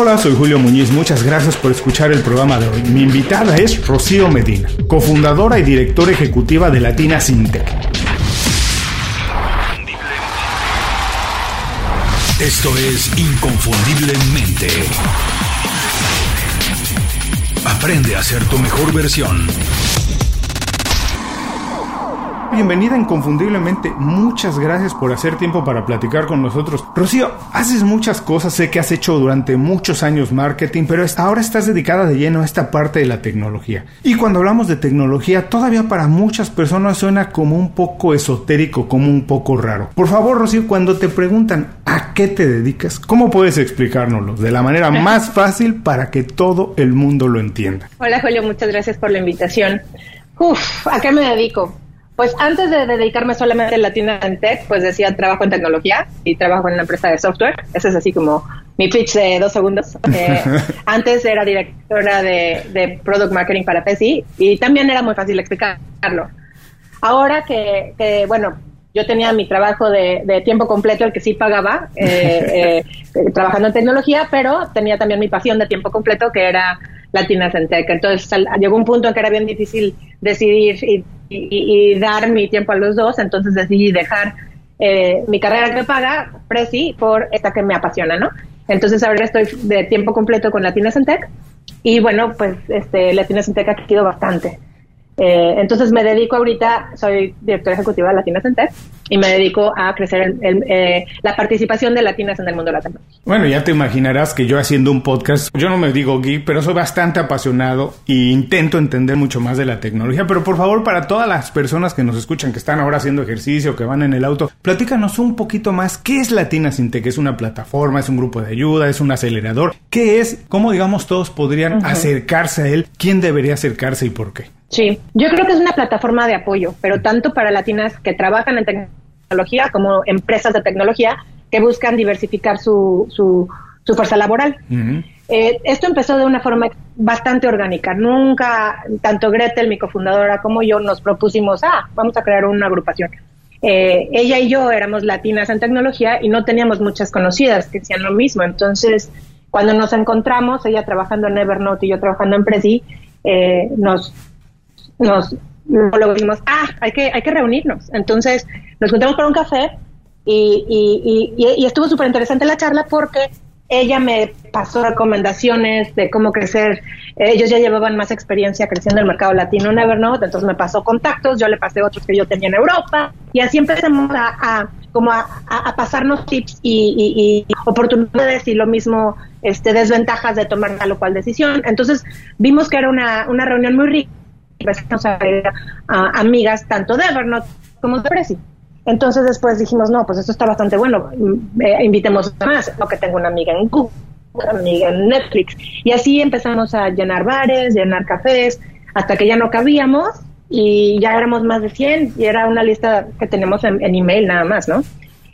Hola, soy Julio Muñiz, muchas gracias por escuchar el programa de hoy. Mi invitada es Rocío Medina, cofundadora y directora ejecutiva de Latina Sintec. Esto es Inconfundiblemente. Aprende a ser tu mejor versión. Bienvenida inconfundiblemente. Muchas gracias por hacer tiempo para platicar con nosotros. Rocío, haces muchas cosas, sé que has hecho durante muchos años marketing, pero ahora estás dedicada de lleno a esta parte de la tecnología. Y cuando hablamos de tecnología, todavía para muchas personas suena como un poco esotérico, como un poco raro. Por favor, Rocío, cuando te preguntan a qué te dedicas, ¿cómo puedes explicárnoslo de la manera más fácil para que todo el mundo lo entienda? Hola, Julio, muchas gracias por la invitación. Uf, ¿a qué me dedico? Pues antes de dedicarme solamente a Latina en Tech, pues decía trabajo en tecnología y trabajo en una empresa de software. Ese es así como mi pitch de dos segundos. Eh, antes era directora de, Product Marketing para Pepsi y también era muy fácil explicarlo. Ahora que, bueno, yo tenía mi trabajo de, tiempo completo, el que sí pagaba, eh, eh, trabajando en tecnología, pero tenía también mi pasión de tiempo completo, que era Latinas en Tech. Entonces llegó un punto en que era bien difícil decidir y y, dar mi tiempo a los dos, entonces decidí dejar eh, mi carrera que paga, Prezi, por esta que me apasiona, ¿no? Entonces ahora estoy de tiempo completo con Latinas en Tech y bueno, pues este, Latinas en Tech ha crecido bastante. Eh, entonces me dedico ahorita, soy directora ejecutiva de Latinas en Tech y me dedico a crecer eh, la participación de latinas en el mundo latino. Bueno, ya te imaginarás que yo haciendo un podcast, yo no me digo geek, pero soy bastante apasionado e intento entender mucho más de la tecnología. Pero por favor, para todas las personas que nos escuchan, que están ahora haciendo ejercicio, que van en el auto, platícanos un poquito más. ¿Qué es Latinas Tech? ¿Es una plataforma? ¿Es un grupo de ayuda? ¿Es un acelerador? ¿Qué es? ¿Cómo, digamos, todos podrían acercarse a él? ¿Quién debería acercarse y por qué? Sí, yo creo que es una plataforma de apoyo, pero tanto para latinas que trabajan en tecnología como empresas de tecnología que buscan diversificar su, su, fuerza laboral. Eh, esto empezó de una forma bastante orgánica. Nunca, tanto Gretel, mi cofundadora, como yo nos propusimos, ah, vamos a crear una agrupación. Eh, ella y yo éramos latinas en tecnología y no teníamos muchas conocidas que hacían lo mismo. Entonces, cuando nos encontramos, ella trabajando en Evernote y yo trabajando en Prezi, eh, nos nos lo vimos, ah, hay que, hay que reunirnos. Entonces nos juntamos para un café y, y, y, estuvo súper interesante la charla porque ella me pasó recomendaciones de cómo crecer. Ellos ya llevaban más experiencia creciendo en el mercado latino en Evernote, entonces me pasó contactos, yo le pasé otros que yo tenía en Europa y así empezamos a, como a, pasarnos tips y, y, oportunidades y lo mismo este desventajas de tomar tal o cual decisión. Entonces vimos que era una, una reunión muy rica empezamos a amigas tanto de Evernote como de Prezi. Entonces después dijimos, no, pues esto está bastante bueno, mm, eh, invitemos más, lo que tengo una amiga en Google, una amiga en Netflix. Y así empezamos a llenar bares, llenar cafés, hasta que ya no cabíamos y ya éramos más de 100 y era una lista que tenemos en, email nada más, ¿no?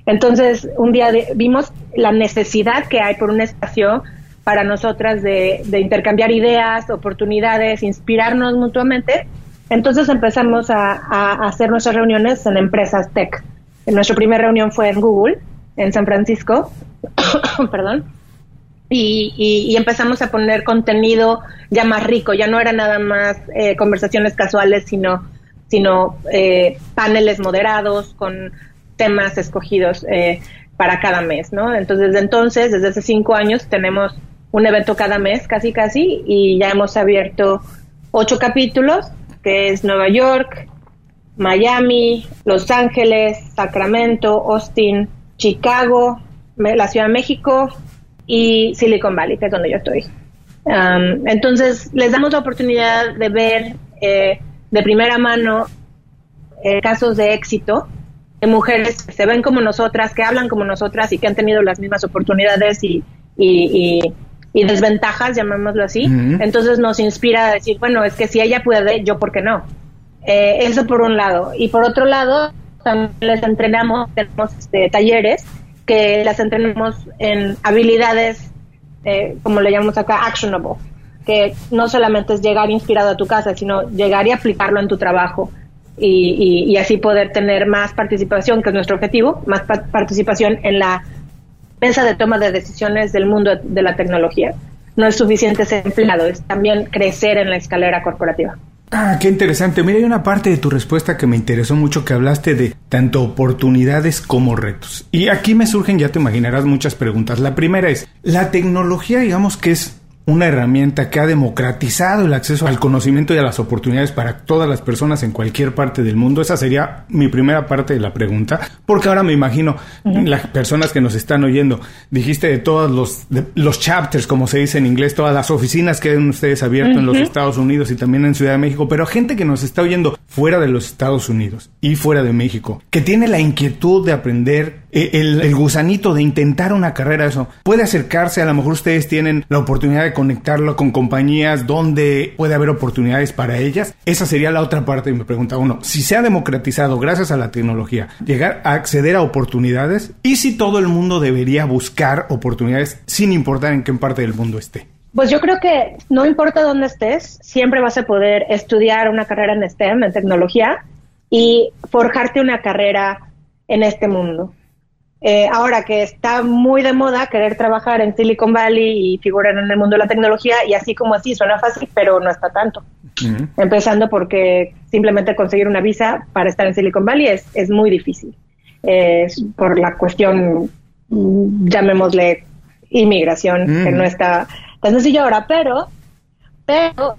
Entonces un día vimos la necesidad que hay por un espacio para nosotras de, intercambiar ideas, oportunidades, inspirarnos mutuamente. Entonces empezamos a, hacer nuestras reuniones en empresas tech. Nuestra primera reunión fue en Google, en San Francisco, perdón, y, empezamos a poner contenido ya más rico, ya no era nada más eh, conversaciones casuales, sino, eh, paneles moderados con temas escogidos eh, para cada mes, ¿no? Entonces, desde entonces, desde hace cinco años, tenemos un evento cada mes, casi casi, y ya hemos abierto ocho capítulos, que es Nueva York, Miami, Los Ángeles, Sacramento, Austin, Chicago, la Ciudad de México y Silicon Valley, que es donde yo estoy. entonces, les damos la oportunidad de ver eh, de primera mano eh, casos de éxito de mujeres que se ven como nosotras, que hablan como nosotras y que han tenido las mismas oportunidades y, y desventajas, llamémoslo así. Entonces nos inspira a decir, bueno, es que si ella puede, yo por qué no. Eh, eso por un lado. Y por otro lado, también les entrenamos, tenemos este, talleres que las entrenamos en habilidades, eh, como le llamamos acá, actionable, que no solamente es llegar inspirado a tu casa, sino llegar y aplicarlo en tu trabajo. Y, y así poder tener más participación, que es nuestro objetivo, más participación en la de toma de decisiones del mundo de la tecnología. No es suficiente ser empleado, es también crecer en la escalera corporativa. Ah, qué interesante. Mira, hay una parte de tu respuesta que me interesó mucho, que hablaste de tanto oportunidades como retos. Y aquí me surgen, ya te imaginarás, muchas preguntas. La primera es, la tecnología, digamos que es una herramienta que ha democratizado el acceso al conocimiento y a las oportunidades para todas las personas en cualquier parte del mundo? Esa sería mi primera parte de la pregunta, porque ahora me imagino las personas que nos están oyendo, dijiste de todos los, los chapters, como se dice en inglés, todas las oficinas que han ustedes abierto en los Estados Unidos y también en Ciudad de México, pero gente que nos está oyendo fuera de los Estados Unidos y fuera de México, que tiene la inquietud de aprender eh, el, gusanito de intentar una carrera, eso puede acercarse, a lo mejor ustedes tienen la oportunidad de conectarlo con compañías donde puede haber oportunidades para ellas. Esa sería la otra parte y me pregunta uno, si se ha democratizado gracias a la tecnología, llegar a acceder a oportunidades y si todo el mundo debería buscar oportunidades sin importar en qué parte del mundo esté. Pues yo creo que no importa dónde estés, siempre vas a poder estudiar una carrera en STEM, en tecnología, y forjarte una carrera en este mundo. Eh, ahora que está muy de moda querer trabajar en Silicon Valley y figurar en el mundo de la tecnología, y así como así suena fácil, pero no está tanto. Empezando porque simplemente conseguir una visa para estar en Silicon Valley es, es muy difícil. por la cuestión, mm, llamémosle inmigración, que no está tan sencillo ahora, pero, pero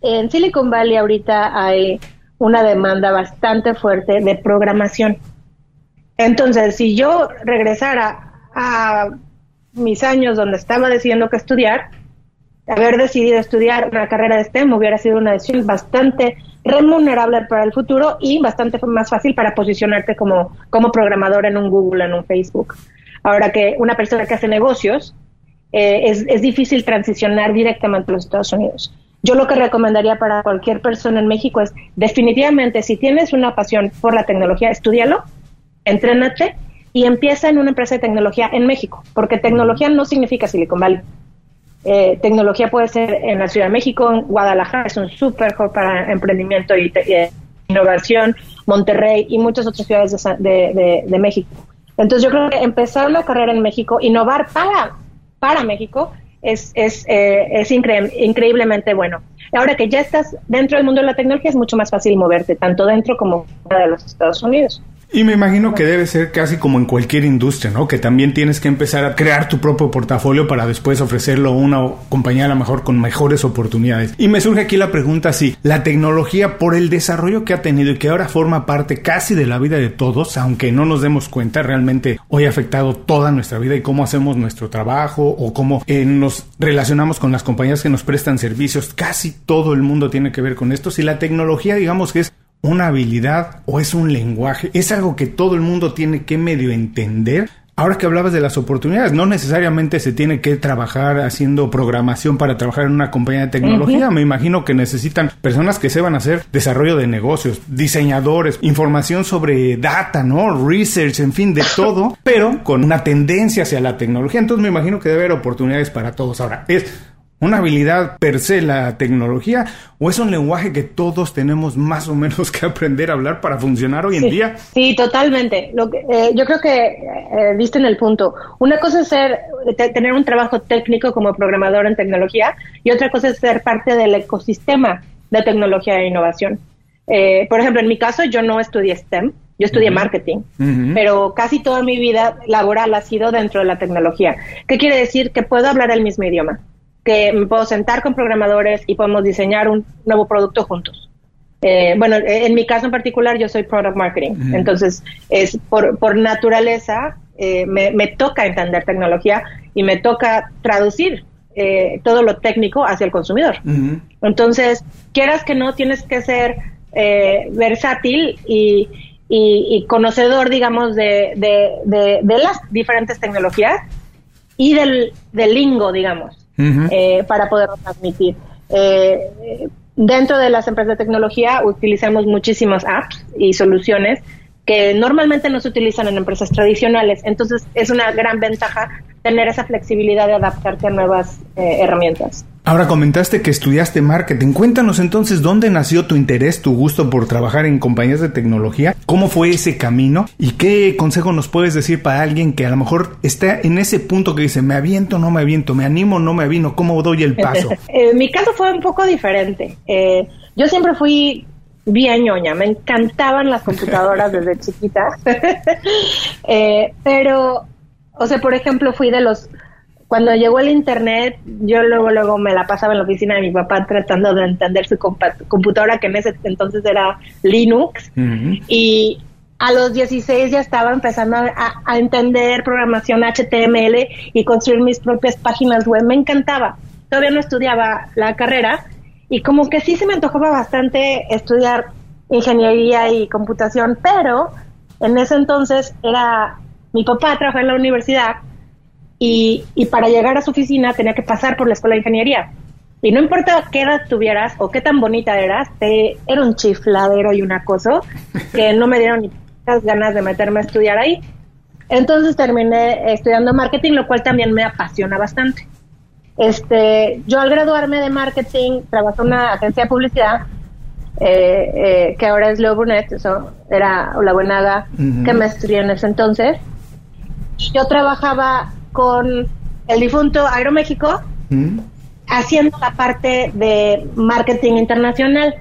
en Silicon Valley ahorita hay una demanda bastante fuerte de programación. Entonces, si yo regresara a mis años donde estaba decidiendo qué estudiar, haber decidido estudiar una carrera de STEM hubiera sido una decisión bastante remunerable para el futuro y bastante más fácil para posicionarte como, como programador en un Google, en un Facebook. Ahora que una persona que hace negocios, eh, es, es difícil transicionar directamente a los Estados Unidos. Yo lo que recomendaría para cualquier persona en México es definitivamente si tienes una pasión por la tecnología, estudialo entrénate y empieza en una empresa de tecnología en México, porque tecnología no significa Silicon Valley. Eh, tecnología puede ser en la Ciudad de México, en Guadalajara es un super hub para emprendimiento y eh, innovación, Monterrey y muchas otras ciudades de, México. Entonces yo creo que empezar una carrera en México, innovar para, para México, es, es, eh, es increíblemente bueno. Ahora que ya estás dentro del mundo de la tecnología es mucho más fácil moverte, tanto dentro como fuera de los Estados Unidos. Y me imagino que debe ser casi como en cualquier industria, ¿no? Que también tienes que empezar a crear tu propio portafolio para después ofrecerlo a una compañía a lo mejor con mejores oportunidades. Y me surge aquí la pregunta si la tecnología por el desarrollo que ha tenido y que ahora forma parte casi de la vida de todos, aunque no nos demos cuenta, realmente hoy ha afectado toda nuestra vida y cómo hacemos nuestro trabajo o cómo eh, nos relacionamos con las compañías que nos prestan servicios. Casi todo el mundo tiene que ver con esto. Si la tecnología digamos que es una habilidad o es un lenguaje, es algo que todo el mundo tiene que medio entender. Ahora que hablabas de las oportunidades, no necesariamente se tiene que trabajar haciendo programación para trabajar en una compañía de tecnología. Me imagino que necesitan personas que sepan hacer desarrollo de negocios, diseñadores, información sobre data, ¿no? Research, en fin, de todo, pero con una tendencia hacia la tecnología. Entonces me imagino que debe haber oportunidades para todos. Ahora, es una habilidad per se la tecnología o es un lenguaje que todos tenemos más o menos que aprender a hablar para funcionar hoy en día? Sí, totalmente. Lo que, eh, yo creo que eh, viste en el punto. Una cosa es ser, tener un trabajo técnico como programador en tecnología y otra cosa es ser parte del ecosistema de tecnología e innovación. Eh, por ejemplo, en mi caso yo no estudié STEM, yo estudié marketing, pero casi toda mi vida laboral ha sido dentro de la tecnología. ¿Qué quiere decir? Que puedo hablar el mismo idioma que me puedo sentar con programadores y podemos diseñar un nuevo producto juntos. Eh, bueno, en mi caso en particular yo soy product marketing, entonces es por, por naturaleza eh, me, me, toca entender tecnología y me toca traducir eh, todo lo técnico hacia el consumidor. Entonces, quieras que no, tienes que ser versátil y, y, conocedor, digamos, de, de, de, de, las diferentes tecnologías y del, del lingo, digamos. Eh, para poderlo transmitir. Eh, dentro de las empresas de tecnología utilizamos muchísimas apps y soluciones que normalmente no se utilizan en empresas tradicionales. Entonces es una gran ventaja tener esa flexibilidad de adaptarte a nuevas eh, herramientas. Ahora comentaste que estudiaste marketing. Cuéntanos entonces dónde nació tu interés, tu gusto por trabajar en compañías de tecnología, cómo fue ese camino y qué consejo nos puedes decir para alguien que a lo mejor está en ese punto que dice, me aviento, no me aviento, me animo, no me avino, ¿cómo doy el paso? en mi caso fue un poco diferente. Eh, yo siempre fui bien ñoña, me encantaban las computadoras desde chiquita, eh, pero, o sea, por ejemplo, fui de los cuando llegó el internet, yo luego luego me la pasaba en la oficina de mi papá tratando de entender su computadora que en ese entonces era Linux y a los 16 ya estaba empezando a, entender programación HTML y construir mis propias páginas web. Me encantaba. Todavía no estudiaba la carrera y como que sí se me antojaba bastante estudiar ingeniería y computación, pero en ese entonces era mi papá trabajaba en la universidad y, y para llegar a su oficina tenía que pasar por la escuela de ingeniería. Y no importa qué edad tuvieras o qué tan bonita eras, te, era un chifladero y un acoso que no me dieron ni ganas de meterme a estudiar ahí. Entonces terminé estudiando marketing, lo cual también me apasiona bastante. Este, yo al graduarme de marketing trabajé en una agencia de publicidad eh, eh, que ahora es Leo Burnett, eso era la buenada que me estudié en ese entonces. Yo trabajaba con el difunto Aeroméxico, mm. haciendo la parte de marketing internacional.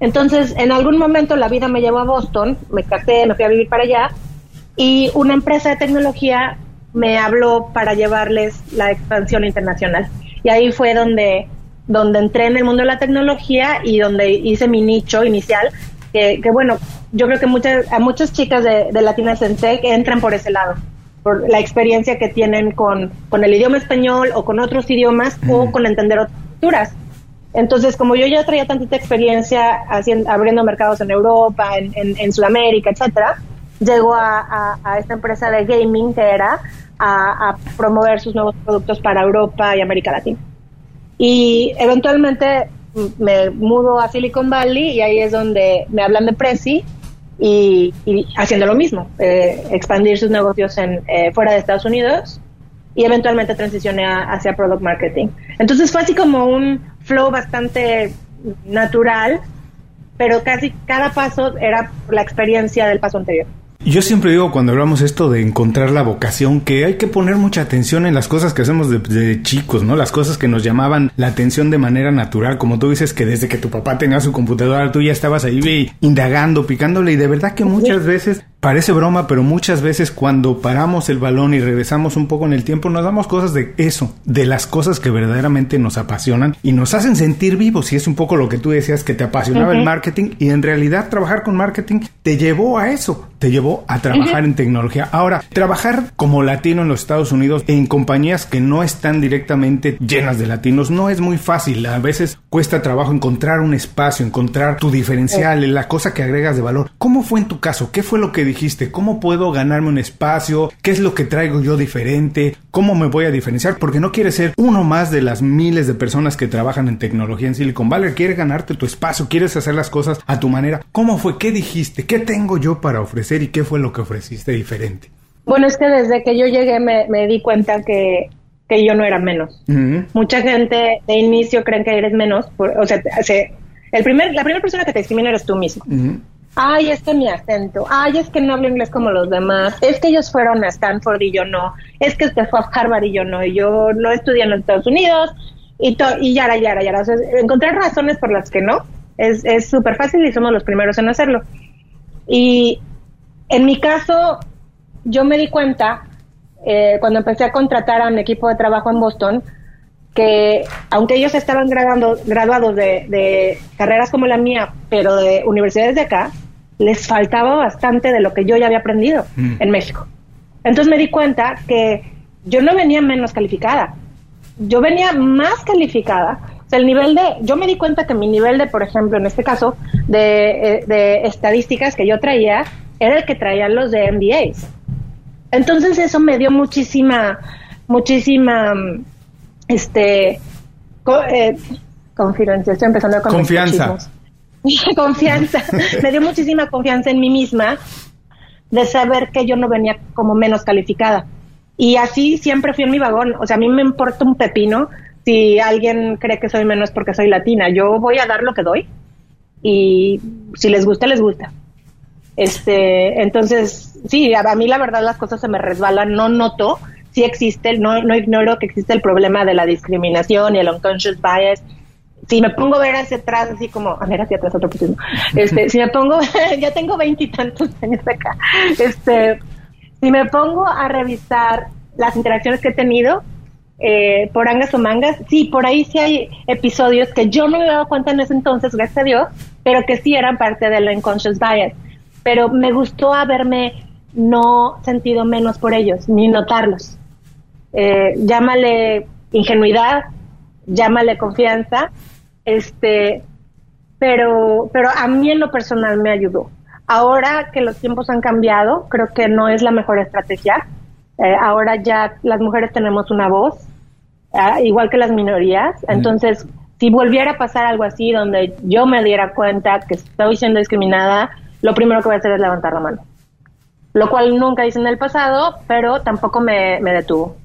Entonces, en algún momento la vida me llevó a Boston, me casé, me fui a vivir para allá, y una empresa de tecnología me habló para llevarles la expansión internacional. Y ahí fue donde, donde entré en el mundo de la tecnología y donde hice mi nicho inicial, que, bueno, yo creo que muchas, a muchas chicas de, de Latinas en Tech entran por ese lado por la experiencia que tienen con, con el idioma español o con otros idiomas o con entender otras culturas. Entonces, como yo ya traía tantita experiencia haciendo, abriendo mercados en Europa, en, en, Sudamérica, etcétera, llego a, a, esta empresa de gaming que era a, a, promover sus nuevos productos para Europa y América Latina. Y eventualmente me mudo a Silicon Valley y ahí es donde me hablan de Prezi y, haciendo lo mismo, eh, expandir sus negocios en, eh, fuera de Estados Unidos y eventualmente transicioné hacia product marketing. Entonces fue así como un flow bastante natural, pero casi cada paso era la experiencia del paso anterior. Yo siempre digo cuando hablamos esto de encontrar la vocación que hay que poner mucha atención en las cosas que hacemos de, chicos, ¿no? Las cosas que nos llamaban la atención de manera natural, como tú dices que desde que tu papá tenía su computadora tú ya estabas ahí indagando, picándole. Y de verdad que muchas veces Parece broma, pero muchas veces cuando paramos el balón y regresamos un poco en el tiempo, nos damos cosas de eso, de las cosas que verdaderamente nos apasionan y nos hacen sentir vivos. Y es un poco lo que tú decías que te apasionaba el marketing y en realidad trabajar con marketing te llevó a eso, te llevó a trabajar en tecnología. Ahora, trabajar como latino en los Estados Unidos en compañías que no están directamente llenas de latinos no es muy fácil. A veces cuesta trabajo encontrar un espacio, encontrar tu diferencial, la cosa que agregas de valor. ¿Cómo fue en tu caso? ¿Qué fue lo que dijiste, ¿cómo puedo ganarme un espacio? ¿Qué es lo que traigo yo diferente? ¿Cómo me voy a diferenciar? Porque no quieres ser uno más de las miles de personas que trabajan en tecnología en Silicon Valley. Quieres ganarte tu espacio, quieres hacer las cosas a tu manera. ¿Cómo fue? ¿Qué dijiste? ¿Qué tengo yo para ofrecer y qué fue lo que ofreciste diferente? Bueno, es que desde que yo llegué me, di cuenta que, que, yo no era menos. Mucha gente de inicio creen que eres menos. o sea, el primer, la primera persona que te discrimina eres tú mismo ay, es que mi acento, ay, es que no hablo inglés como los demás, es que ellos fueron a Stanford y yo no, es que usted fue a Harvard y yo no, y yo no estudié en los Estados Unidos, y, to y yara, yara, yara. O encontrar razones por las que no es súper fácil y somos los primeros en hacerlo. Y en mi caso, yo me di cuenta, eh, cuando empecé a contratar a un equipo de trabajo en Boston, que aunque ellos estaban graduando, graduados de, carreras como la mía, pero de universidades de acá, les faltaba bastante de lo que yo ya había aprendido mm. en México. Entonces me di cuenta que yo no venía menos calificada, yo venía más calificada. O sea, el nivel de, yo me di cuenta que mi nivel de, por ejemplo, en este caso, de, eh, de estadísticas que yo traía, era el que traían los de MBAs. Entonces eso me dio muchísima, muchísima este, eh, confianza, estoy empezando con confianza. confianza, me dio muchísima confianza en mí misma de saber que yo no venía como menos calificada. Y así siempre fui en mi vagón, o sea, a mí me importa un pepino si alguien cree que soy menos porque soy latina. Yo voy a dar lo que doy y si les gusta, les gusta. Este, entonces, sí, a, mí la verdad las cosas se me resbalan, no noto, sí existe, no, no ignoro que existe el problema de la discriminación y el unconscious bias. Si me pongo a ver hacia atrás, así como, a ver hacia atrás otro poquito, este, si me pongo, ya tengo veintitantos años acá, este, si me pongo a revisar las interacciones que he tenido, eh, por angas o mangas, sí, por ahí sí hay episodios que yo no me daba cuenta en ese entonces, gracias a Dios, pero que sí eran parte del unconscious bias. Pero me gustó haberme no sentido menos por ellos, ni notarlos. Eh, llámale ingenuidad, llámale confianza, este, pero, pero a mí en lo personal me ayudó. Ahora que los tiempos han cambiado, creo que no es la mejor estrategia. Eh, ahora ya las mujeres tenemos una voz, ah, igual que las minorías. Entonces, si volviera a pasar algo así, donde yo me diera cuenta que estoy siendo discriminada, lo primero que voy a hacer es levantar la mano. Lo cual nunca hice en el pasado, pero tampoco me, detuvo.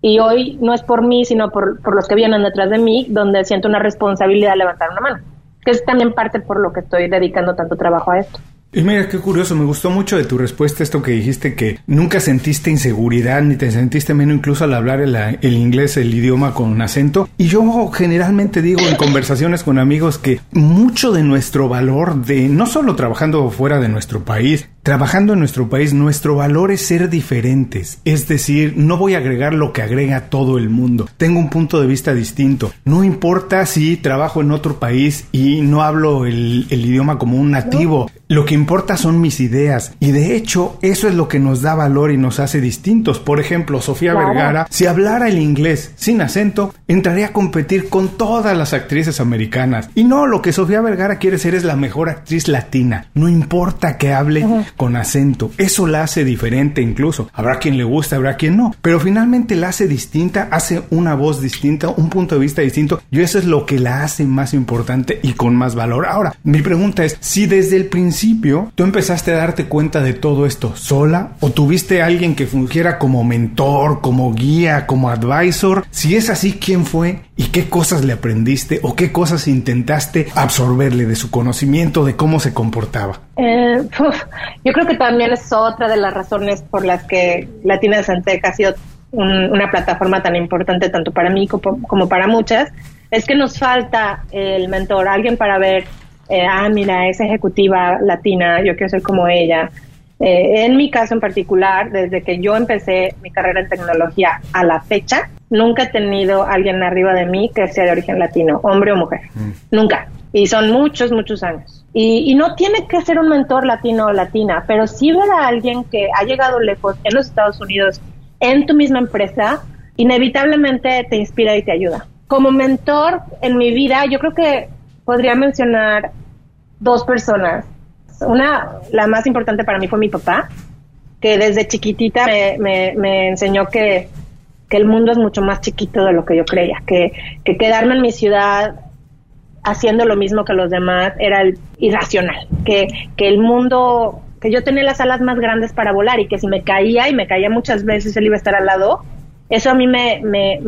Y hoy no es por mí, sino por, por, los que vienen detrás de mí, donde siento una responsabilidad de levantar una mano. Que es también parte por lo que estoy dedicando tanto trabajo a esto. Y mira, qué curioso, me gustó mucho de tu respuesta esto que dijiste que nunca sentiste inseguridad ni te sentiste menos incluso al hablar el, el, inglés, el idioma con acento. Y yo generalmente digo en conversaciones con amigos que mucho de nuestro valor de no solo trabajando fuera de nuestro país, Trabajando en nuestro país, nuestro valor es ser diferentes, es decir, no voy a agregar lo que agrega todo el mundo. Tengo un punto de vista distinto. No importa si trabajo en otro país y no hablo el, idioma como un nativo. Lo que importa son mis ideas. Y de hecho, eso es lo que nos da valor y nos hace distintos. Por ejemplo, Sofía Vergara, si hablara el inglés sin acento, entraría a competir con todas las actrices americanas. Y no, lo que Sofía Vergara quiere ser es la mejor actriz latina. No importa que hable con acento. Eso la hace diferente incluso. Habrá quien le gusta, habrá quien no. Pero finalmente la hace distinta, hace una voz distinta, un punto de vista distinto. Y eso es lo que la hace más importante y con más valor. Ahora, mi pregunta es, si desde el principio tú empezaste a darte cuenta de todo esto sola o tuviste a alguien que fungiera como mentor, como guía, como advisor, si es así, ¿quién fue? ¿Y qué cosas le aprendiste o qué cosas intentaste absorberle de su conocimiento, de cómo se comportaba? Eh, yo creo que también es otra de las razones por las que Latina Santeca ha sido una plataforma tan importante tanto para mí como, para muchas, es que nos falta el mentor, alguien para ver, eh, ah, mira, es ejecutiva latina, yo quiero ser como ella. Eh, en mi caso en particular, desde que yo empecé mi carrera en tecnología a la fecha, nunca he tenido alguien arriba de mí que sea de origen latino, hombre o mujer. Mm. Nunca. Y son muchos, muchos años. Y, no tiene que ser un mentor latino o latina, pero sí ver a alguien que ha llegado lejos en los Estados Unidos, en tu misma empresa, inevitablemente te inspira y te ayuda. Como mentor en mi vida, yo creo que podría mencionar dos personas. Una, la más importante para mí fue mi papá, que desde chiquitita me, me, enseñó que, el mundo es mucho más chiquito de lo que yo creía, que quedarme en mi ciudad haciendo lo mismo que los demás era irracional, que, que el mundo, que yo tenía las alas más grandes para volar y que si me caía y me caía muchas veces él iba a estar al lado, eso a mí me, me,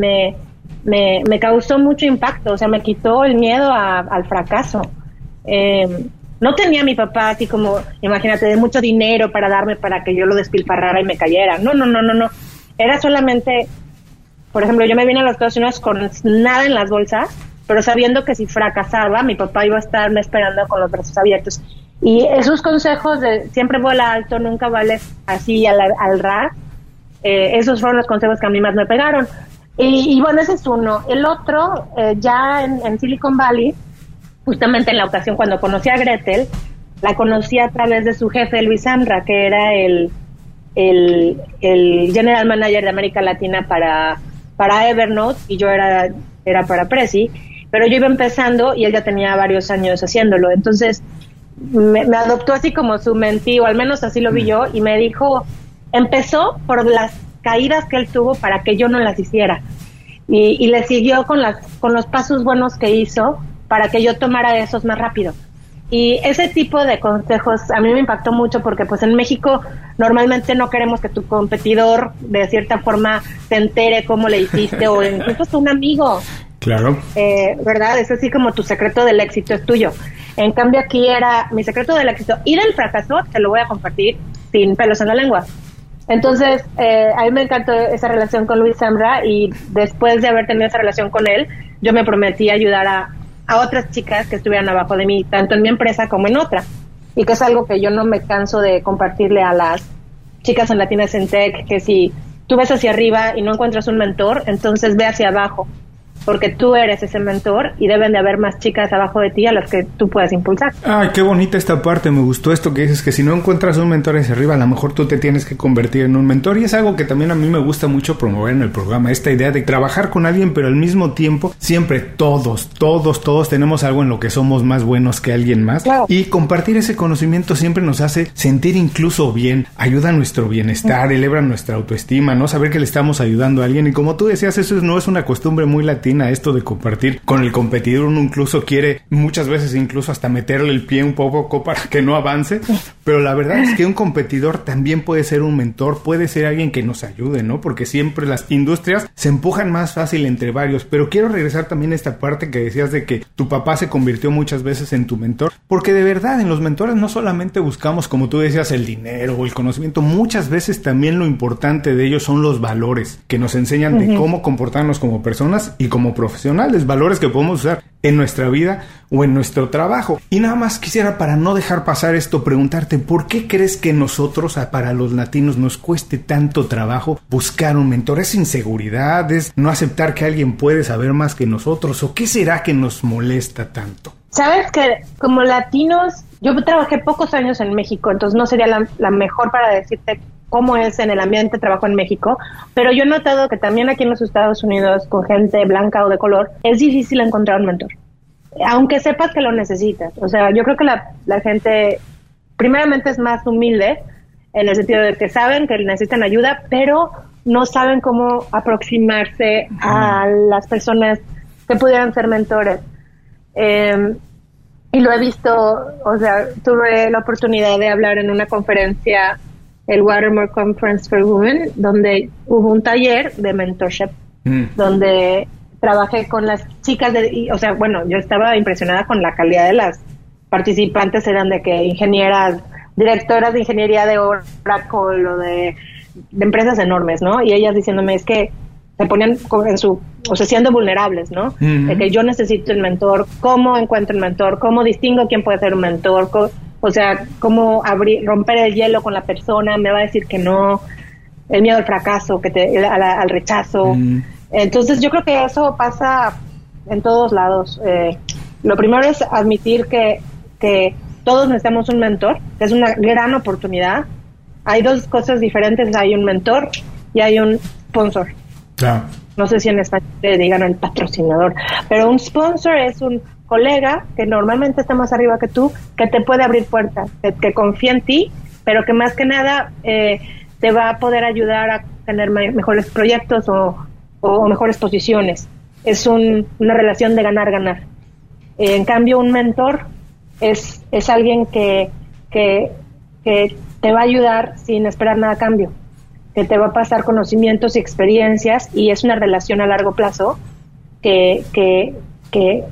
me, me, causó mucho impacto, o sea, me quitó el miedo al fracaso. Eh, no tenía a mi papá así como, imagínate, de mucho dinero para darme para que yo lo despilfarrara y me cayera. No, no, no, no, no. Era solamente, por ejemplo, yo me vine a los Estados Unidos con nada en las bolsas pero sabiendo que si fracasaba, mi papá iba a estarme esperando con los brazos abiertos. Y esos consejos de siempre vuela alto, nunca vale así al, al ras, eh, esos fueron los consejos que a mí más me pegaron. Y, bueno, ese es uno. El otro, eh, ya en, Silicon Valley, justamente en la ocasión cuando conocí a Gretel, la conocí a través de su jefe, Luis Andra, que era el, el, el general manager de América Latina para, para Evernote y yo era, era para Prezi pero yo iba empezando y él ya tenía varios años haciéndolo. Entonces me, adoptó así como su mentí, o al menos así lo vi yo, y me dijo, empezó por las caídas que él tuvo para que yo no las hiciera. Y, le siguió con, las, con los pasos buenos que hizo para que yo tomara esos más rápido. Y ese tipo de consejos a mí me impactó mucho porque pues en México normalmente no queremos que tu competidor de cierta forma se entere cómo le hiciste o incluso un amigo. Claro. Eh, ¿Verdad? Es así como tu secreto del éxito es tuyo. En cambio aquí era mi secreto del éxito y del fracaso, te lo voy a compartir sin pelos en la lengua. Entonces, eh, a mí me encantó esa relación con Luis Zambra y después de haber tenido esa relación con él, yo me prometí ayudar a, a otras chicas que estuvieran abajo de mí, tanto en mi empresa como en otra. Y que es algo que yo no me canso de compartirle a las chicas en Latinas en Tech, que si tú ves hacia arriba y no encuentras un mentor, entonces ve hacia abajo porque tú eres ese mentor y deben de haber más chicas abajo de ti a las que tú puedas impulsar. Ay, qué bonita esta parte, me gustó esto que dices que si no encuentras un mentor hacia arriba, a lo mejor tú te tienes que convertir en un mentor. Y es algo que también a mí me gusta mucho promover en el programa, esta idea de trabajar con alguien pero al mismo tiempo siempre todos, todos, todos tenemos algo en lo que somos más buenos que alguien más. Y compartir ese conocimiento siempre nos hace sentir incluso bien, ayuda a nuestro bienestar, eleva nuestra autoestima, no saber que le estamos ayudando a alguien. Y como tú decías, eso no es una costumbre muy latina esto de compartir con el competidor. Uno incluso quiere muchas veces incluso hasta meterle el pie un poco para que no avance. Pero la verdad es que un competidor también puede ser un mentor, puede ser alguien que nos ayude, ¿no? Porque siempre las industrias se empujan más fácil entre varios. Pero quiero regresar también a esta parte que decías de que tu papá se convirtió muchas veces en tu mentor. Porque de verdad en los mentores no solamente buscamos, como tú decías, el dinero o el conocimiento. Muchas veces también lo importante de ellos son los valores que nos enseñan de cómo comportarnos como personas y como profesionales, valores que podemos usar en nuestra vida o en nuestro trabajo. Y nada más quisiera, para no dejar pasar esto, preguntarte, ¿por qué crees que nosotros, para los latinos, nos cueste tanto trabajo buscar un mentor? ¿Es inseguridad? ¿Es no aceptar que alguien puede saber más que nosotros? ¿O qué será que nos molesta tanto? Sabes que como latinos, yo trabajé pocos años en México, entonces no sería la, la mejor para decirte cómo es en el ambiente de trabajo en México, pero yo he notado que también aquí en los Estados Unidos, con gente blanca o de color, es difícil encontrar un mentor, aunque sepas que lo necesitas. O sea, yo creo que la, la gente, primeramente, es más humilde, en el sentido de que saben que necesitan ayuda, pero no saben cómo aproximarse a las personas que pudieran ser mentores. Eh, y lo he visto, o sea, tuve la oportunidad de hablar en una conferencia el Watermore Conference for Women, donde hubo un taller de mentorship, mm. donde trabajé con las chicas, de, o sea, bueno, yo estaba impresionada con la calidad de las participantes, eran de que ingenieras, directoras de ingeniería de Oracle o de, empresas enormes, ¿no? Y ellas diciéndome, es que se ponían en su, o sea, siendo vulnerables, ¿no? Mm. De que yo necesito el mentor, cómo encuentro el mentor, cómo distingo quién puede ser un mentor, o sea, cómo abrir, romper el hielo con la persona, me va a decir que no, el miedo al fracaso, que te, al, rechazo. Mm. Entonces yo creo que eso pasa en todos lados. Eh, lo primero es admitir que, que todos necesitamos un mentor, que es una gran oportunidad. Hay dos cosas diferentes, hay un mentor y hay un sponsor. No sé si en español le digan el patrocinador, pero un sponsor es un colega que normalmente está más arriba que tú, que te puede abrir puertas, que, confía en ti, pero que más que nada eh, te va a poder ayudar a tener mejores proyectos o, mejores posiciones. Es una relación de ganar-ganar. en cambio, un mentor es, es alguien que, que, te va a ayudar sin esperar nada a cambio, que te va a pasar conocimientos y experiencias y es una relación a largo plazo que, que, que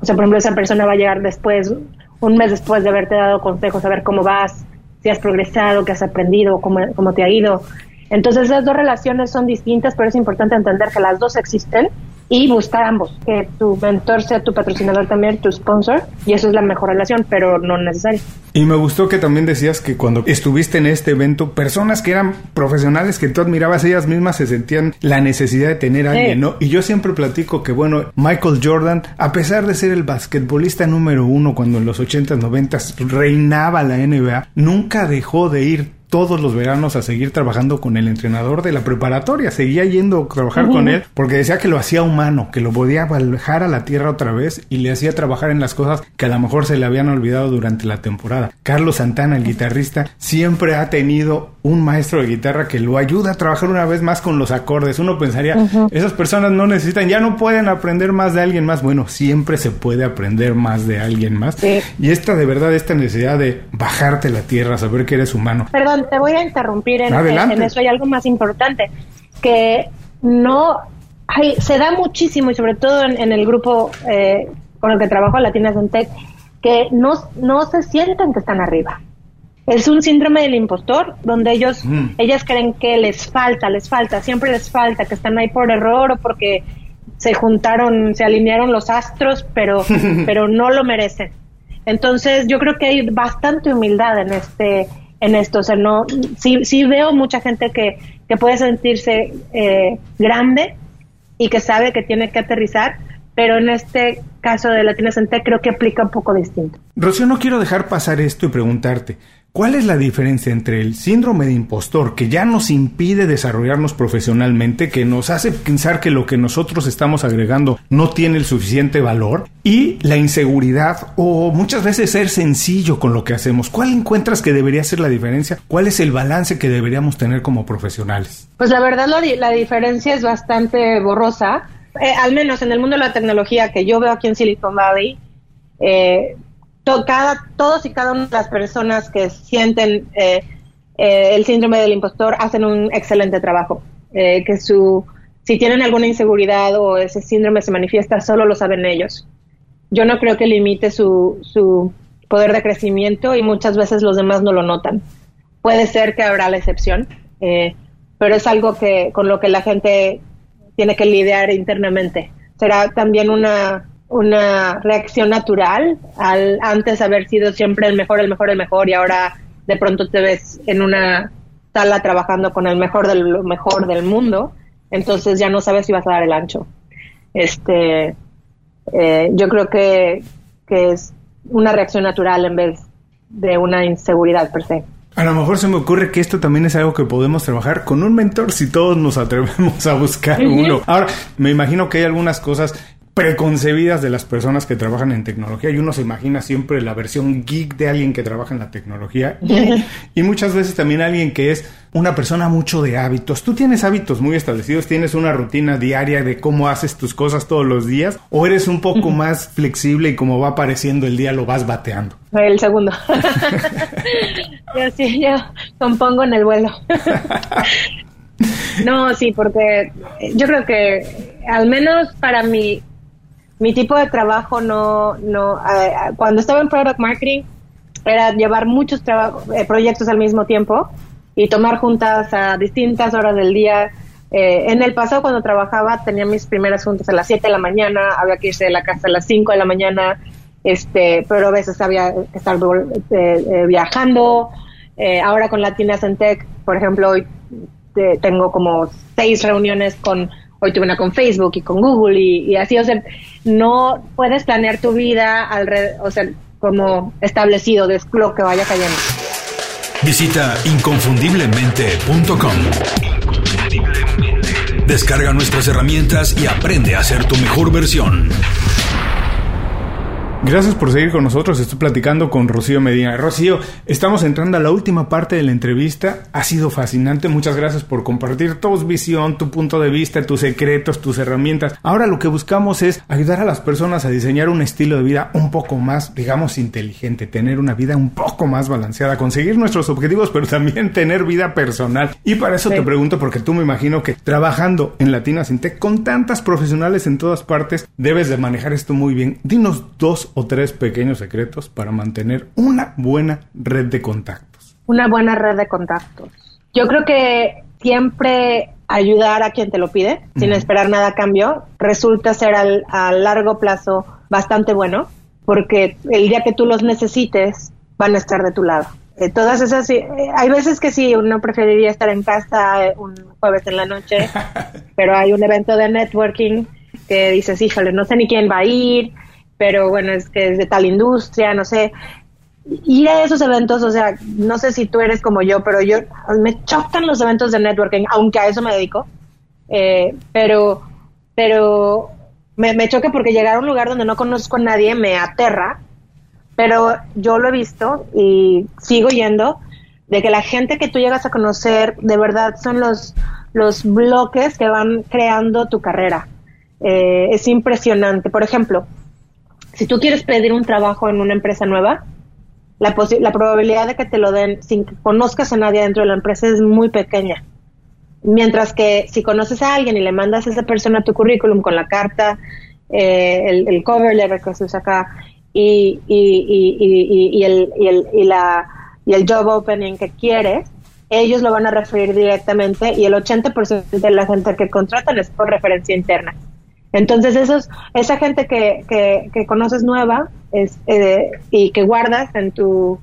o sea, por ejemplo, esa persona va a llegar después, un mes después de haberte dado consejos, a ver cómo vas, si has progresado, qué has aprendido, cómo, cómo te ha ido. Entonces, esas dos relaciones son distintas, pero es importante entender que las dos existen y buscar ambos, que tu mentor sea tu patrocinador también, tu sponsor, y eso es la mejor relación, pero no necesario. Y me gustó que también decías que cuando estuviste en este evento, personas que eran profesionales que tú admirabas, ellas mismas se sentían la necesidad de tener a alguien, ¿no? Y yo siempre platico que, bueno, Michael Jordan, a pesar de ser el basquetbolista número uno cuando en los 80s, 90s reinaba la NBA, nunca dejó de ir todos los veranos a seguir trabajando con el entrenador de la preparatoria. Seguía yendo a trabajar con él porque decía que lo hacía humano, que lo podía bajar a la tierra otra vez y le hacía trabajar en las cosas que a lo mejor se le habían olvidado durante la temporada. Carlos Santana, el guitarrista, siempre ha tenido un maestro de guitarra que lo ayuda a trabajar una vez más con los acordes. Uno pensaría, esas personas no necesitan, ya no pueden aprender más de alguien más. Bueno, siempre se puede aprender más de alguien más. Y esta de verdad, esta necesidad de bajarte la tierra, saber que eres humano. Perdón, te voy a interrumpir en, en eso. Hay algo más importante, que no hay, se da muchísimo, y sobre todo en, el grupo eh, con el que trabajo, Latinas en Tech, que no, no se sienten que están arriba. Es un síndrome del impostor, donde ellos, ellas creen que les falta, les falta, siempre les falta, que están ahí por error o porque se juntaron, se alinearon los astros, pero, pero no lo merecen. Entonces, yo creo que hay bastante humildad en este, en esto. O sea, no, sí, sí veo mucha gente que, que puede sentirse eh, grande y que sabe que tiene que aterrizar, pero en este caso de Latina Centé creo que aplica un poco distinto. Rocío, no quiero dejar pasar esto y preguntarte, ¿Cuál es la diferencia entre el síndrome de impostor que ya nos impide desarrollarnos profesionalmente, que nos hace pensar que lo que nosotros estamos agregando no tiene el suficiente valor, y la inseguridad o muchas veces ser sencillo con lo que hacemos? ¿Cuál encuentras que debería ser la diferencia? ¿Cuál es el balance que deberíamos tener como profesionales? Pues la verdad la, diferencia es bastante borrosa, eh, al menos en el mundo de la tecnología que yo veo aquí en Silicon Valley. Eh, cada, todos y cada una de las personas que sienten eh, eh, el síndrome del impostor hacen un excelente trabajo. Eh, que su, si tienen alguna inseguridad o ese síndrome se manifiesta, solo lo saben ellos. Yo no creo que limite su, su poder de crecimiento y muchas veces los demás no lo notan. Puede ser que habrá la excepción, pero es algo que con lo que la gente tiene que lidiar internamente. Será también una una reacción natural al antes haber sido siempre el mejor, el mejor, el mejor y ahora de pronto te ves en una sala trabajando con el mejor del mejor del mundo, entonces ya no sabes si vas a dar el ancho. Este, eh, yo creo que, que es una reacción natural en vez de una inseguridad per se. A lo mejor se me ocurre que esto también es algo que podemos trabajar con un mentor si todos nos atrevemos a buscar uno. Ahora, me imagino que hay algunas cosas preconcebidas de las personas que trabajan en tecnología y uno se imagina siempre la versión geek de alguien que trabaja en la tecnología y, muchas veces también alguien que es una persona mucho de hábitos. ¿Tú tienes hábitos muy establecidos? ¿Tienes una rutina diaria de cómo haces tus cosas todos los días? ¿O eres un poco más flexible y como va apareciendo el día lo vas bateando? El segundo. yo sí, yo compongo en el vuelo. no, sí, porque yo creo que al menos para mí mi tipo de trabajo no, no, cuando estaba en Product Marketing era llevar muchos eh, proyectos al mismo tiempo y tomar juntas a distintas horas del día. Eh, en el pasado cuando trabajaba tenía mis primeras juntas a las 7 de la mañana, había que irse de la casa a las 5 de la mañana, este, pero a veces había que estar eh, viajando. ahora con Latinas en Tech, por ejemplo, hoy tengo como seis reuniones con hoy tuve una con Facebook y con Google y, así, o sea, no puedes planear tu vida alrededor, o sea, como establecido de lo que vaya cayendo. Visita inconfundiblemente.com. Descarga nuestras herramientas y aprende a ser tu mejor versión. Gracias por seguir con nosotros. Estoy platicando con Rocío Medina. Rocío, estamos entrando a la última parte de la entrevista. Ha sido fascinante. Muchas gracias por compartir tu visión, tu punto de vista, tus secretos, tus herramientas. Ahora lo que buscamos es ayudar a las personas a diseñar un estilo de vida un poco más, digamos, inteligente, tener una vida un poco más balanceada, conseguir nuestros objetivos, pero también tener vida personal. Y para eso te pregunto, porque tú me imagino que trabajando en Latina Sintec con tantas profesionales en todas partes, debes de manejar esto muy bien. Dinos dos o tres pequeños secretos para mantener una buena red de contactos. Una buena red de contactos. Yo creo que siempre ayudar a quien te lo pide, sin esperar nada a cambio, resulta ser al, a largo plazo bastante bueno, porque el día que tú los necesites, van a estar de tu lado. Eh, todas esas, eh, hay veces que sí, uno preferiría estar en casa eh, un jueves en la noche, pero hay un evento de networking que dices, híjole, no sé ni quién va a ir, pero bueno, es que es de tal industria, no sé. ir a esos eventos, o sea, no sé si tú eres como yo, pero yo me chocan los eventos de networking, aunque a eso me dedico, eh, pero, pero me, me choca porque llegar a un lugar donde no conozco a nadie me aterra, pero yo lo he visto y sigo yendo, de que la gente que tú llegas a conocer de verdad son los, los bloques que van creando tu carrera. Eh, es impresionante. Por ejemplo, si tú quieres pedir un trabajo en una empresa nueva, la, la probabilidad de que te lo den sin que conozcas a nadie dentro de la empresa es muy pequeña. Mientras que si conoces a alguien y le mandas a esa persona tu currículum con la carta, eh, el, cover letter que se usa acá y, y, el, y el job opening que quieres, ellos lo van a referir directamente y el 80% de la gente que contratan es por referencia interna. Entonces, esos, esa gente que, que, que conoces nueva es, eh, y que guardas en, tu,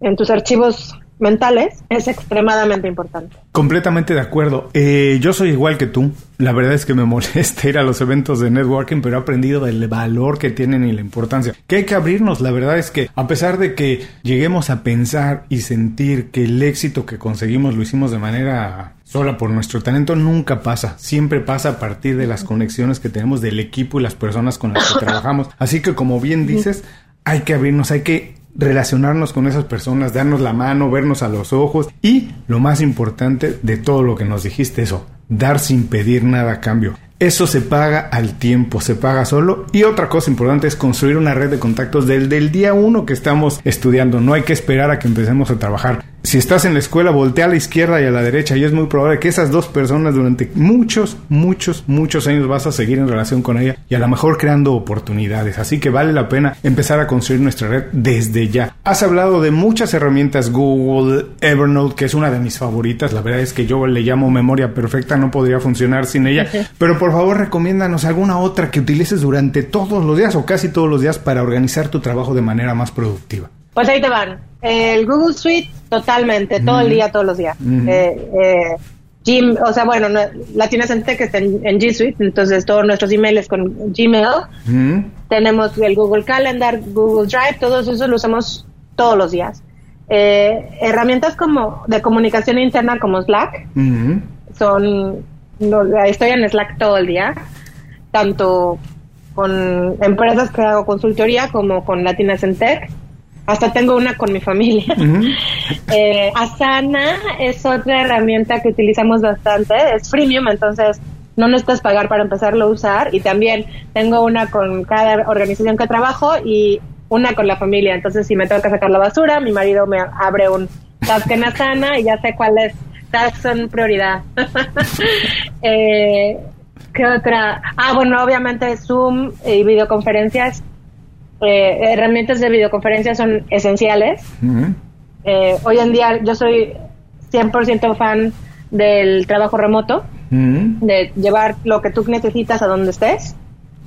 en tus archivos mentales es extremadamente importante. Completamente de acuerdo. Eh, yo soy igual que tú. La verdad es que me molesta ir a los eventos de networking, pero he aprendido del valor que tienen y la importancia. Que hay que abrirnos. La verdad es que a pesar de que lleguemos a pensar y sentir que el éxito que conseguimos lo hicimos de manera sola por nuestro talento nunca pasa, siempre pasa a partir de las conexiones que tenemos del equipo y las personas con las que trabajamos. Así que como bien dices, hay que abrirnos, hay que relacionarnos con esas personas, darnos la mano, vernos a los ojos y lo más importante de todo lo que nos dijiste eso, dar sin pedir nada a cambio. Eso se paga al tiempo, se paga solo. Y otra cosa importante es construir una red de contactos del, del día uno que estamos estudiando. No hay que esperar a que empecemos a trabajar si estás en la escuela, voltea a la izquierda y a la derecha y es muy probable que esas dos personas durante muchos, muchos, muchos años vas a seguir en relación con ella y a lo mejor creando oportunidades. Así que vale la pena empezar a construir nuestra red desde ya. Has hablado de muchas herramientas, Google, Evernote, que es una de mis favoritas. La verdad es que yo le llamo memoria perfecta, no podría funcionar sin ella. Pero por favor, recomiéndanos alguna otra que utilices durante todos los días o casi todos los días para organizar tu trabajo de manera más productiva. Pues ahí te van. El Google Suite, totalmente, todo el día, todos los días. eh, eh, Gmail, o sea, bueno, la tienes en que está en, G Suite, entonces todos nuestros emails con Gmail. Tenemos el Google Calendar, Google Drive, todos esos lo usamos todos los días. Eh, herramientas como de comunicación interna como Slack son, estoy en Slack todo el día, tanto con empresas que hago consultoría como con Latinas en Tech hasta tengo una con mi familia. Eh, Asana es otra herramienta que utilizamos bastante, es freemium, entonces no necesitas pagar para empezarlo a usar. Y también tengo una con cada organización que trabajo y una con la familia. Entonces, si me tengo que sacar la basura, mi marido me abre un task en Asana y ya sé cuáles tasks son prioridad. eh, ¿Qué otra? Ah, bueno, obviamente Zoom y videoconferencias eh, herramientas de videoconferencia son esenciales. Eh, hoy en día yo soy 100% fan del trabajo remoto, de llevar lo que tú necesitas a donde estés.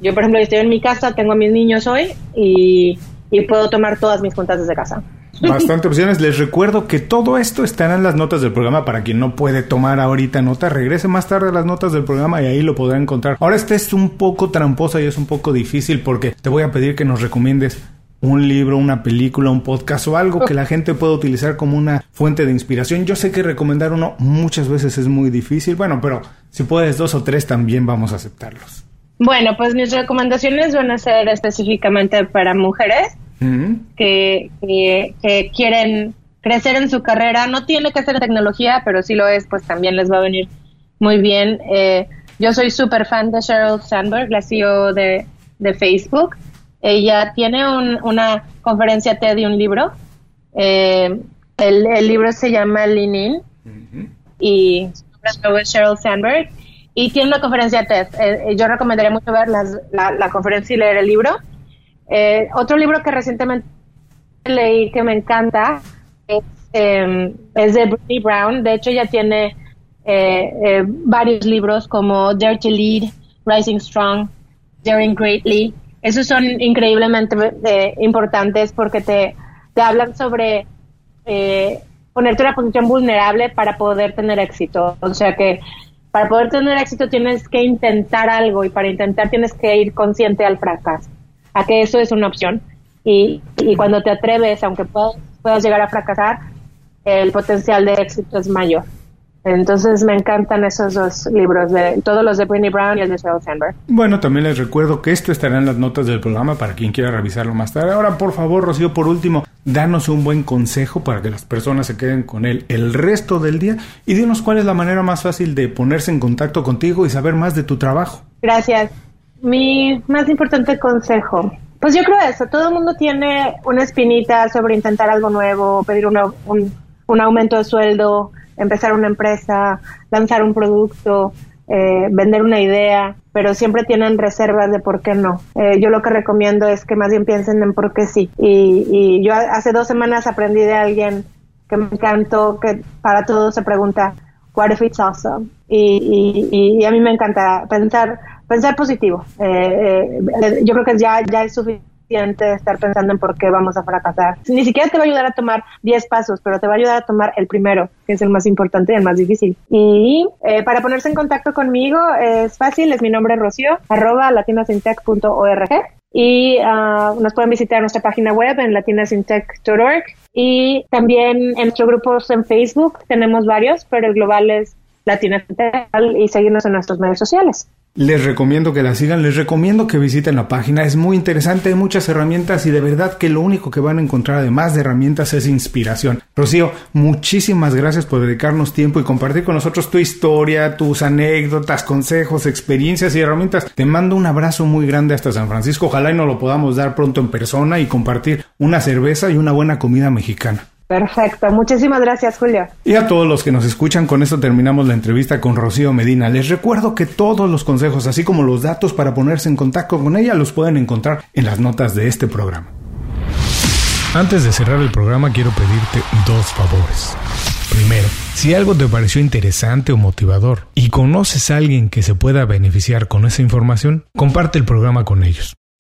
Yo, por ejemplo, estoy en mi casa, tengo a mis niños hoy y, y puedo tomar todas mis cuentas desde casa. Bastante opciones. Les recuerdo que todo esto estará en las notas del programa para quien no puede tomar ahorita nota. Regrese más tarde a las notas del programa y ahí lo podrá encontrar. Ahora este es un poco tramposa y es un poco difícil porque te voy a pedir que nos recomiendes un libro, una película, un podcast o algo que la gente pueda utilizar como una fuente de inspiración. Yo sé que recomendar uno muchas veces es muy difícil, bueno, pero si puedes dos o tres también vamos a aceptarlos. Bueno, pues mis recomendaciones van a ser específicamente para mujeres que, que, quieren crecer en su carrera. No tiene que ser tecnología, pero si lo es, pues también les va a venir muy bien. Eh, yo soy súper fan de Sheryl Sandberg, la CEO de, Facebook. Ella tiene una conferencia TED y un libro. Eh, el, libro se llama Lean In y su nombre es Sheryl Sandberg y tiene una conferencia TED. Eh, yo recomendaría mucho ver la, la, conferencia y leer el libro. Eh, otro libro que recientemente leí que me encanta es, em, de Brittany Brown. De hecho, ya tiene eh, eh, varios libros como Dare to Lead, Rising Strong, Daring Greatly. Esos son increíblemente importantes porque te, te hablan sobre ponerte en una posición vulnerable para poder tener éxito. O sea que para poder tener éxito tienes que intentar algo y para intentar tienes que ir consciente al fracaso a que eso es una opción. y, y cuando te atreves, aunque puedas, puedas llegar a fracasar, el potencial de éxito es mayor. Entonces me encantan esos dos libros, de todos los de Britney Brown y el de Sheryl Sandberg. Bueno, también les recuerdo que esto estará en las notas del programa para quien quiera revisarlo más tarde. Ahora, por favor, Rocío, por último, danos un buen consejo para que las personas se queden con él el resto del día y dinos cuál es la manera más fácil de ponerse en contacto contigo y saber más de tu trabajo. Gracias. Mi más importante consejo. Pues yo creo eso, todo el mundo tiene una espinita sobre intentar algo nuevo, pedir un, un aumento de sueldo, empezar una empresa, lanzar un producto, eh, vender una idea, pero siempre tienen reservas de por qué no. Eh, yo lo que recomiendo es que más bien piensen en por qué sí. Y, y yo hace dos semanas aprendí de alguien que me encantó, que para todos se pregunta, what if it's awesome? Y, y, y a mí me encanta pensar, pensar positivo. Eh, eh yo creo que ya, es suficiente estar pensando en por qué vamos a fracasar. Ni siquiera te va a ayudar a tomar 10 pasos, pero te va a ayudar a tomar el primero, que es el más importante y el más difícil. Y eh, para ponerse en contacto conmigo es fácil, es mi nombre Rocío, arroba latinasintech.org y uh, nos pueden visitar nuestra página web en latinasintech.org y también en nuestros grupos en Facebook tenemos varios, pero el global es Latinasintech y seguirnos en nuestros medios sociales. Les recomiendo que la sigan, les recomiendo que visiten la página, es muy interesante, hay muchas herramientas y de verdad que lo único que van a encontrar además de herramientas es inspiración. Rocío, muchísimas gracias por dedicarnos tiempo y compartir con nosotros tu historia, tus anécdotas, consejos, experiencias y herramientas. Te mando un abrazo muy grande hasta San Francisco, ojalá y nos lo podamos dar pronto en persona y compartir una cerveza y una buena comida mexicana. Perfecto, muchísimas gracias Julio. Y a todos los que nos escuchan, con esto terminamos la entrevista con Rocío Medina. Les recuerdo que todos los consejos, así como los datos para ponerse en contacto con ella, los pueden encontrar en las notas de este programa. Antes de cerrar el programa, quiero pedirte dos favores. Primero, si algo te pareció interesante o motivador y conoces a alguien que se pueda beneficiar con esa información, comparte el programa con ellos.